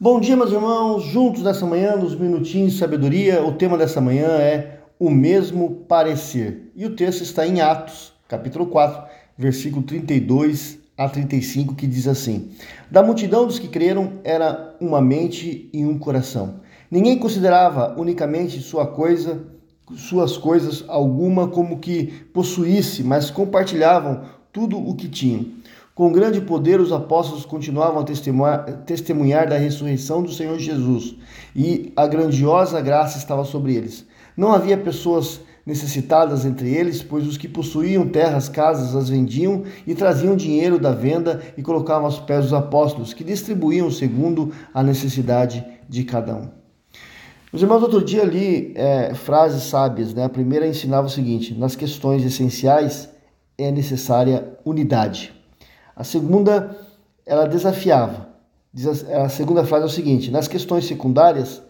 Bom dia, meus irmãos, juntos nessa manhã, nos minutinhos de sabedoria. O tema dessa manhã é o mesmo parecer. E o texto está em Atos, capítulo 4, versículo 32 a 35, que diz assim: Da multidão dos que creram era uma mente e um coração. Ninguém considerava unicamente sua coisa, suas coisas alguma como que possuísse, mas compartilhavam tudo o que tinham. Com grande poder, os apóstolos continuavam a testemunhar, da ressurreição do Senhor Jesus, e a grandiosa graça estava sobre eles. Não havia pessoas necessitadas entre eles, pois os que possuíam terras, casas, as vendiam e traziam dinheiro da venda e colocavam aos pés dos apóstolos, que distribuíam segundo a necessidade de cada um. Meus irmãos, outro dia li é, frases sábias. Né? A primeira ensinava o seguinte: nas questões essenciais é necessária unidade. A segunda, ela desafiava. A segunda frase é o seguinte: nas questões secundárias,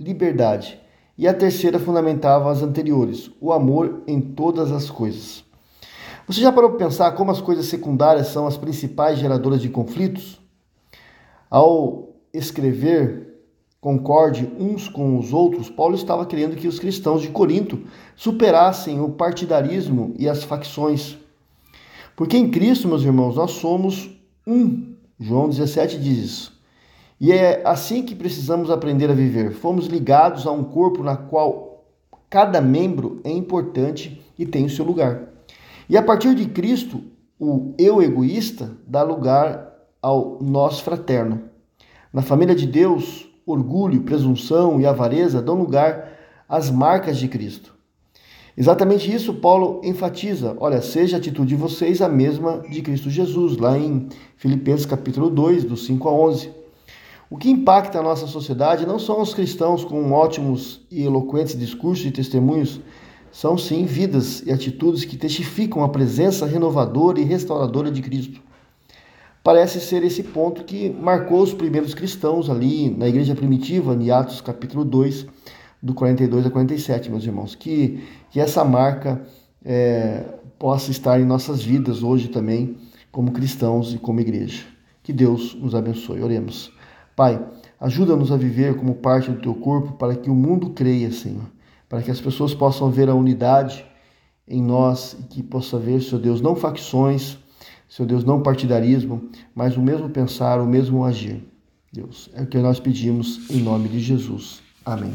liberdade. E a terceira fundamentava as anteriores: o amor em todas as coisas. Você já parou para pensar como as coisas secundárias são as principais geradoras de conflitos? Ao escrever concorde uns com os outros, Paulo estava querendo que os cristãos de Corinto superassem o partidarismo e as facções. Porque em Cristo, meus irmãos, nós somos um. João 17 diz isso. E é assim que precisamos aprender a viver. Fomos ligados a um corpo na qual cada membro é importante e tem o seu lugar. E a partir de Cristo, o eu egoísta dá lugar ao nós fraterno. Na família de Deus, orgulho, presunção e avareza dão lugar às marcas de Cristo. Exatamente isso Paulo enfatiza. Olha, seja a atitude de vocês a mesma de Cristo Jesus, lá em Filipenses capítulo 2, do 5 a 11. O que impacta a nossa sociedade não são os cristãos com ótimos e eloquentes discursos e testemunhos, são sim vidas e atitudes que testificam a presença renovadora e restauradora de Cristo. Parece ser esse ponto que marcou os primeiros cristãos ali na igreja primitiva, em Atos capítulo 2, do 42 a 47, meus irmãos. Que, que essa marca é, possa estar em nossas vidas hoje também, como cristãos e como igreja. Que Deus nos abençoe. Oremos. Pai, ajuda-nos a viver como parte do teu corpo para que o mundo creia, Senhor. Para que as pessoas possam ver a unidade em nós e que possa ver, Senhor Deus, não facções, Senhor Deus, não partidarismo, mas o mesmo pensar, o mesmo agir. Deus, é o que nós pedimos em nome de Jesus. Amém.